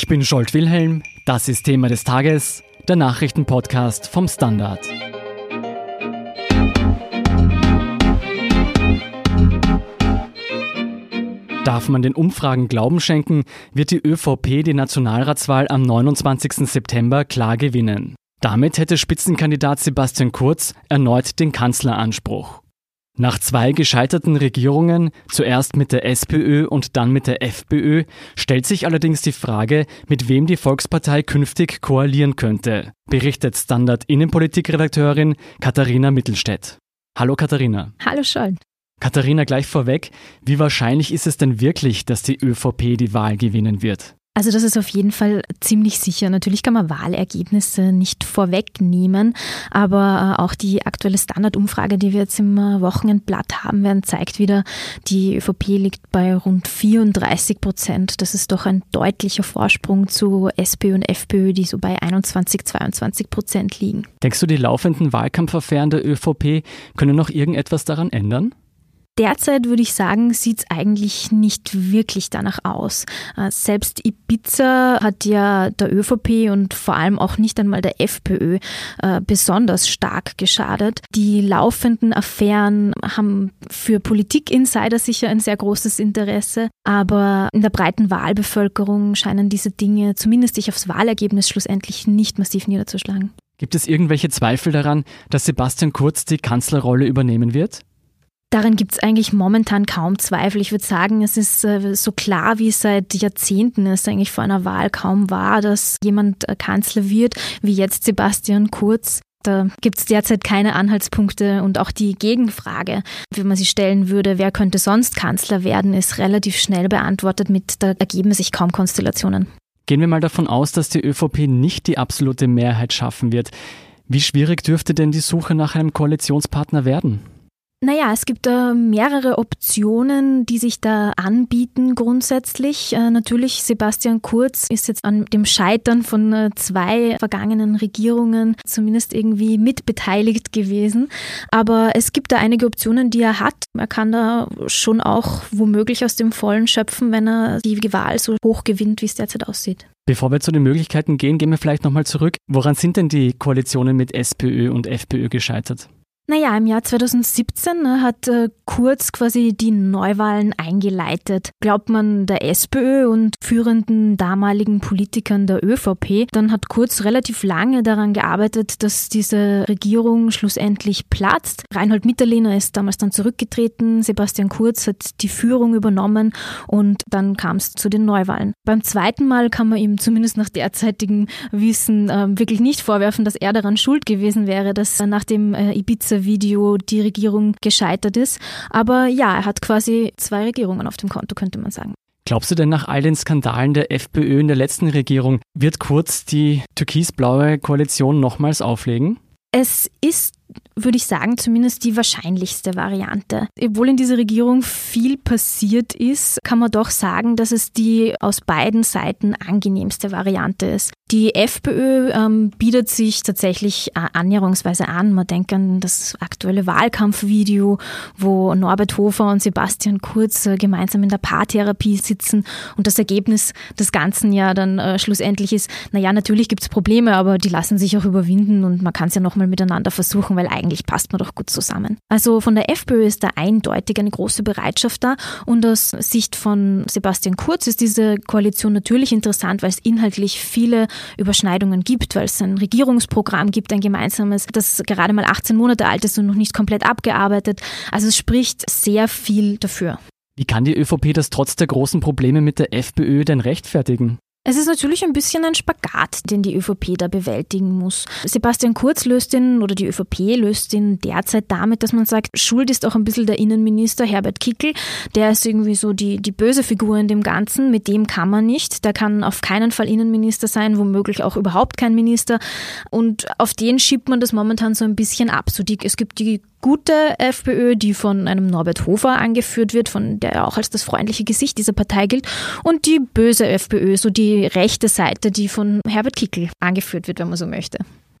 Ich bin Scholt Wilhelm, das ist Thema des Tages, der Nachrichtenpodcast vom Standard. Darf man den Umfragen Glauben schenken, wird die ÖVP die Nationalratswahl am 29. September klar gewinnen. Damit hätte Spitzenkandidat Sebastian Kurz erneut den Kanzleranspruch. Nach zwei gescheiterten Regierungen, zuerst mit der SPÖ und dann mit der FPÖ, stellt sich allerdings die Frage, mit wem die Volkspartei künftig koalieren könnte, berichtet Standard Innenpolitikredakteurin Katharina Mittelstädt. Hallo Katharina. Hallo Scholl. Katharina, gleich vorweg, wie wahrscheinlich ist es denn wirklich, dass die ÖVP die Wahl gewinnen wird? Also das ist auf jeden Fall ziemlich sicher. Natürlich kann man Wahlergebnisse nicht vorwegnehmen, aber äh, auch die aktuelle Standardumfrage, die wir jetzt im äh, Wochenendblatt haben werden, zeigt wieder, die ÖVP liegt bei rund 34 Prozent. Das ist doch ein deutlicher Vorsprung zu SPÖ und FPÖ, die so bei 21, 22 Prozent liegen. Denkst du, die laufenden Wahlkampfaffären der ÖVP können noch irgendetwas daran ändern? Derzeit würde ich sagen, sieht es eigentlich nicht wirklich danach aus. Äh, selbst Ibiza hat ja der ÖVP und vor allem auch nicht einmal der FPÖ äh, besonders stark geschadet. Die laufenden Affären haben für Politikinsider sicher ein sehr großes Interesse, aber in der breiten Wahlbevölkerung scheinen diese Dinge zumindest sich aufs Wahlergebnis schlussendlich nicht massiv niederzuschlagen. Gibt es irgendwelche Zweifel daran, dass Sebastian Kurz die Kanzlerrolle übernehmen wird? Darin gibt es eigentlich momentan kaum Zweifel. Ich würde sagen, es ist äh, so klar, wie seit Jahrzehnten es eigentlich vor einer Wahl kaum war, dass jemand äh, Kanzler wird, wie jetzt Sebastian Kurz. Da gibt es derzeit keine Anhaltspunkte und auch die Gegenfrage, wie man sie stellen würde, wer könnte sonst Kanzler werden, ist relativ schnell beantwortet mit, da ergeben sich kaum Konstellationen. Gehen wir mal davon aus, dass die ÖVP nicht die absolute Mehrheit schaffen wird. Wie schwierig dürfte denn die Suche nach einem Koalitionspartner werden? Naja, es gibt äh, mehrere Optionen, die sich da anbieten grundsätzlich. Äh, natürlich, Sebastian Kurz ist jetzt an dem Scheitern von äh, zwei vergangenen Regierungen zumindest irgendwie mitbeteiligt gewesen. Aber es gibt da einige Optionen, die er hat. Er kann da schon auch womöglich aus dem Vollen schöpfen, wenn er die Wahl so hoch gewinnt, wie es derzeit aussieht. Bevor wir zu den Möglichkeiten gehen, gehen wir vielleicht nochmal zurück. Woran sind denn die Koalitionen mit SPÖ und FPÖ gescheitert? Naja, im Jahr 2017 ne, hat äh, Kurz quasi die Neuwahlen eingeleitet. Glaubt man der SPÖ und führenden damaligen Politikern der ÖVP, dann hat Kurz relativ lange daran gearbeitet, dass diese Regierung schlussendlich platzt. Reinhold Mitterlehner ist damals dann zurückgetreten, Sebastian Kurz hat die Führung übernommen und dann kam es zu den Neuwahlen. Beim zweiten Mal kann man ihm zumindest nach derzeitigem Wissen äh, wirklich nicht vorwerfen, dass er daran schuld gewesen wäre, dass nach dem äh, Ibiza Video die Regierung gescheitert ist. Aber ja, er hat quasi zwei Regierungen auf dem Konto, könnte man sagen. Glaubst du denn nach all den Skandalen der FPÖ in der letzten Regierung, wird Kurz die türkis-blaue Koalition nochmals auflegen? Es ist würde ich sagen, zumindest die wahrscheinlichste Variante. Obwohl in dieser Regierung viel passiert ist, kann man doch sagen, dass es die aus beiden Seiten angenehmste Variante ist. Die FPÖ ähm, bietet sich tatsächlich äh, annäherungsweise an. Man denkt an das aktuelle Wahlkampfvideo, wo Norbert Hofer und Sebastian Kurz äh, gemeinsam in der Paartherapie sitzen und das Ergebnis des Ganzen ja dann äh, schlussendlich ist, naja, natürlich gibt es Probleme, aber die lassen sich auch überwinden und man kann es ja nochmal miteinander versuchen, weil eigentlich passt man doch gut zusammen. Also von der FPÖ ist da eindeutig eine große Bereitschaft da und aus Sicht von Sebastian Kurz ist diese Koalition natürlich interessant, weil es inhaltlich viele Überschneidungen gibt, weil es ein Regierungsprogramm gibt, ein gemeinsames, das gerade mal 18 Monate alt ist und noch nicht komplett abgearbeitet. Also es spricht sehr viel dafür. Wie kann die ÖVP das trotz der großen Probleme mit der FPÖ denn rechtfertigen? Es ist natürlich ein bisschen ein Spagat, den die ÖVP da bewältigen muss. Sebastian Kurz löst den oder die ÖVP löst den derzeit damit, dass man sagt, Schuld ist auch ein bisschen der Innenminister Herbert Kickel. Der ist irgendwie so die, die böse Figur in dem Ganzen. Mit dem kann man nicht. Der kann auf keinen Fall Innenminister sein, womöglich auch überhaupt kein Minister. Und auf den schiebt man das momentan so ein bisschen ab. So die, es gibt die gute FPÖ, die von einem Norbert Hofer angeführt wird, von der auch als das freundliche Gesicht dieser Partei gilt, und die böse FPÖ, so die rechte Seite, die von Herbert Kickel angeführt wird, wenn man so möchte.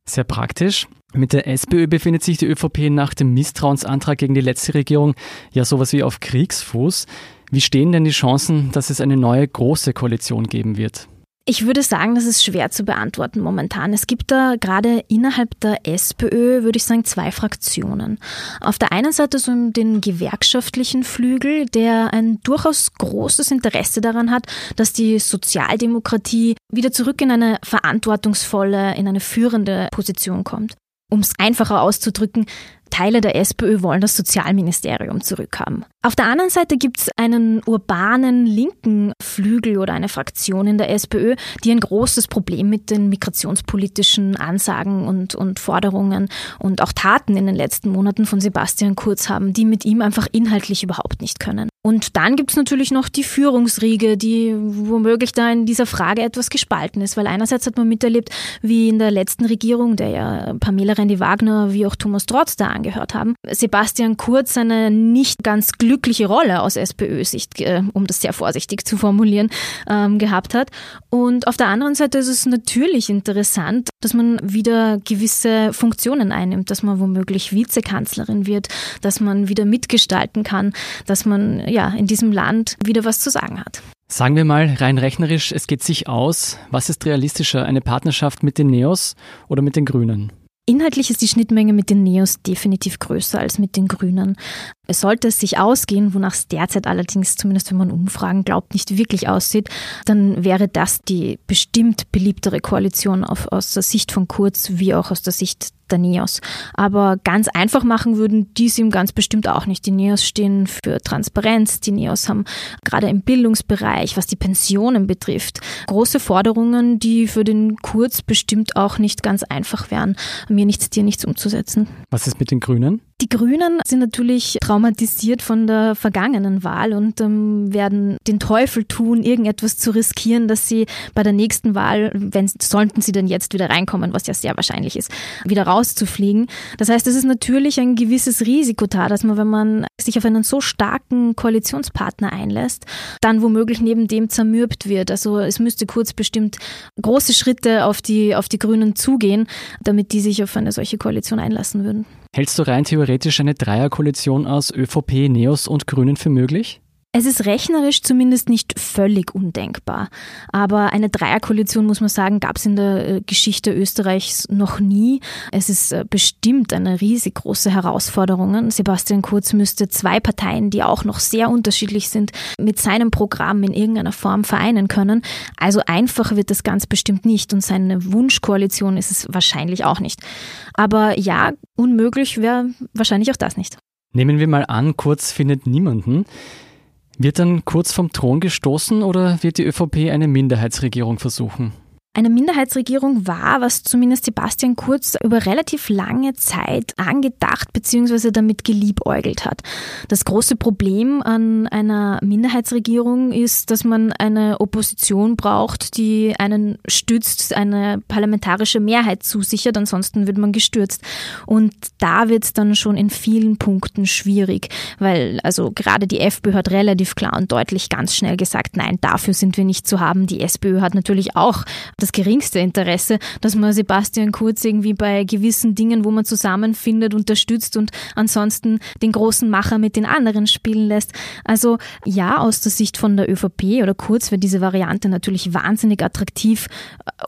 Sehr praktisch. Mit der SPÖ befindet sich die ÖVP nach dem Misstrauensantrag gegen die letzte Regierung ja sowas wie auf Kriegsfuß. Wie stehen denn die Chancen, dass es eine neue große Koalition geben wird? Ich würde sagen, das ist schwer zu beantworten momentan. Es gibt da gerade innerhalb der SPÖ, würde ich sagen, zwei Fraktionen. Auf der einen Seite so den gewerkschaftlichen Flügel, der ein durchaus großes Interesse daran hat, dass die Sozialdemokratie wieder zurück in eine verantwortungsvolle, in eine führende Position kommt. Um es einfacher auszudrücken, Teile der SPÖ wollen das Sozialministerium zurückhaben. Auf der anderen Seite gibt es einen urbanen linken Flügel oder eine Fraktion in der SPÖ, die ein großes Problem mit den migrationspolitischen Ansagen und, und Forderungen und auch Taten in den letzten Monaten von Sebastian Kurz haben, die mit ihm einfach inhaltlich überhaupt nicht können. Und dann gibt es natürlich noch die Führungsriege, die womöglich da in dieser Frage etwas gespalten ist, weil einerseits hat man miterlebt, wie in der letzten Regierung, der ja Pamela Rendi-Wagner wie auch Thomas Trotz da angehört haben, Sebastian Kurz eine nicht ganz glückliche Rolle aus SPÖ-Sicht, äh, um das sehr vorsichtig zu formulieren, ähm, gehabt hat. Und auf der anderen Seite ist es natürlich interessant, dass man wieder gewisse Funktionen einnimmt, dass man womöglich Vizekanzlerin wird, dass man wieder mitgestalten kann, dass man ja in diesem Land wieder was zu sagen hat. Sagen wir mal rein rechnerisch, es geht sich aus. Was ist realistischer, eine Partnerschaft mit den Neos oder mit den Grünen? Inhaltlich ist die Schnittmenge mit den Neos definitiv größer als mit den Grünen. Es sollte es sich ausgehen, wonach es derzeit allerdings, zumindest wenn man Umfragen glaubt, nicht wirklich aussieht, dann wäre das die bestimmt beliebtere Koalition auf, aus der Sicht von Kurz wie auch aus der Sicht der Neos. Aber ganz einfach machen würden die es ihm ganz bestimmt auch nicht. Die Neos stehen für Transparenz. Die Neos haben gerade im Bildungsbereich, was die Pensionen betrifft, große Forderungen, die für den Kurz bestimmt auch nicht ganz einfach wären, mir nichts, dir nichts umzusetzen. Was ist mit den Grünen? Die Grünen sind natürlich traumatisiert von der vergangenen Wahl und ähm, werden den Teufel tun, irgendetwas zu riskieren, dass sie bei der nächsten Wahl, wenn sollten sie denn jetzt wieder reinkommen, was ja sehr wahrscheinlich ist, wieder rauszufliegen. Das heißt, es ist natürlich ein gewisses Risiko da, dass man, wenn man sich auf einen so starken Koalitionspartner einlässt, dann womöglich neben dem zermürbt wird. Also es müsste kurz bestimmt große Schritte auf die, auf die Grünen zugehen, damit die sich auf eine solche Koalition einlassen würden. Hältst du rein theoretisch eine Dreierkoalition aus ÖVP, Neos und Grünen für möglich? Es ist rechnerisch zumindest nicht völlig undenkbar. Aber eine Dreierkoalition, muss man sagen, gab es in der äh, Geschichte Österreichs noch nie. Es ist äh, bestimmt eine riesig große Herausforderung. Sebastian Kurz müsste zwei Parteien, die auch noch sehr unterschiedlich sind, mit seinem Programm in irgendeiner Form vereinen können. Also einfach wird das ganz bestimmt nicht und seine Wunschkoalition ist es wahrscheinlich auch nicht. Aber ja, unmöglich wäre wahrscheinlich auch das nicht. Nehmen wir mal an, Kurz findet niemanden. Wird dann kurz vom Thron gestoßen oder wird die ÖVP eine Minderheitsregierung versuchen? Eine Minderheitsregierung war, was zumindest Sebastian Kurz über relativ lange Zeit angedacht bzw. damit geliebäugelt hat. Das große Problem an einer Minderheitsregierung ist, dass man eine Opposition braucht, die einen stützt, eine parlamentarische Mehrheit zusichert, ansonsten wird man gestürzt. Und da wird es dann schon in vielen Punkten schwierig, weil also gerade die FPÖ hat relativ klar und deutlich ganz schnell gesagt, nein, dafür sind wir nicht zu haben. Die SPÖ hat natürlich auch das das geringste Interesse, dass man Sebastian Kurz irgendwie bei gewissen Dingen, wo man zusammenfindet, unterstützt und ansonsten den großen Macher mit den anderen spielen lässt. Also ja, aus der Sicht von der ÖVP oder Kurz wäre diese Variante natürlich wahnsinnig attraktiv.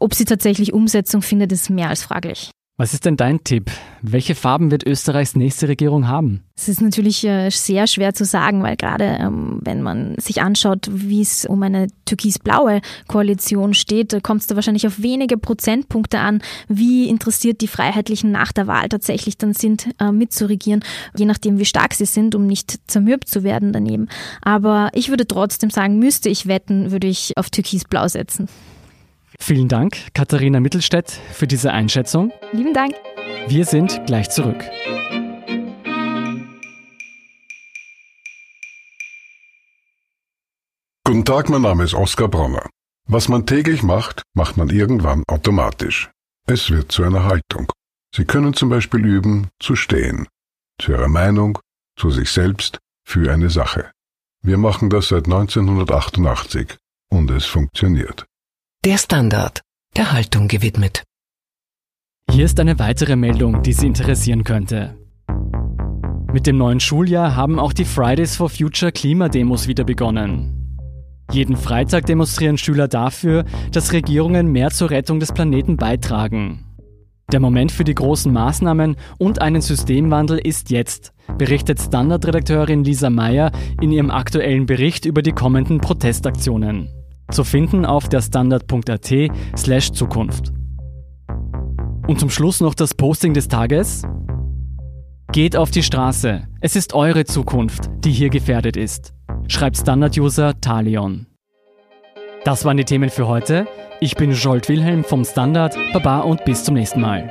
Ob sie tatsächlich Umsetzung findet, ist mehr als fraglich. Was ist denn dein Tipp? Welche Farben wird Österreichs nächste Regierung haben? Es ist natürlich äh, sehr schwer zu sagen, weil gerade ähm, wenn man sich anschaut, wie es um eine türkis-blaue Koalition steht, kommt es da wahrscheinlich auf wenige Prozentpunkte an, wie interessiert die Freiheitlichen nach der Wahl tatsächlich dann sind, äh, mitzuregieren, je nachdem, wie stark sie sind, um nicht zermürbt zu werden daneben. Aber ich würde trotzdem sagen, müsste ich wetten, würde ich auf türkis-blau setzen. Vielen Dank, Katharina Mittelstädt, für diese Einschätzung. Lieben Dank. Wir sind gleich zurück. Guten Tag, mein Name ist Oskar Bronner. Was man täglich macht, macht man irgendwann automatisch. Es wird zu einer Haltung. Sie können zum Beispiel üben, zu stehen. Zu Ihrer Meinung, zu sich selbst, für eine Sache. Wir machen das seit 1988 und es funktioniert. Der Standard, der Haltung gewidmet. Hier ist eine weitere Meldung, die Sie interessieren könnte. Mit dem neuen Schuljahr haben auch die Fridays for Future Klimademos wieder begonnen. Jeden Freitag demonstrieren Schüler dafür, dass Regierungen mehr zur Rettung des Planeten beitragen. Der Moment für die großen Maßnahmen und einen Systemwandel ist jetzt, berichtet Standardredakteurin Lisa Meyer in ihrem aktuellen Bericht über die kommenden Protestaktionen. Zu finden auf der standard.at slash Zukunft. Und zum Schluss noch das Posting des Tages. Geht auf die Straße. Es ist eure Zukunft, die hier gefährdet ist schreibt Standard-User Talion. Das waren die Themen für heute. Ich bin Jolt Wilhelm vom Standard. Baba und bis zum nächsten Mal.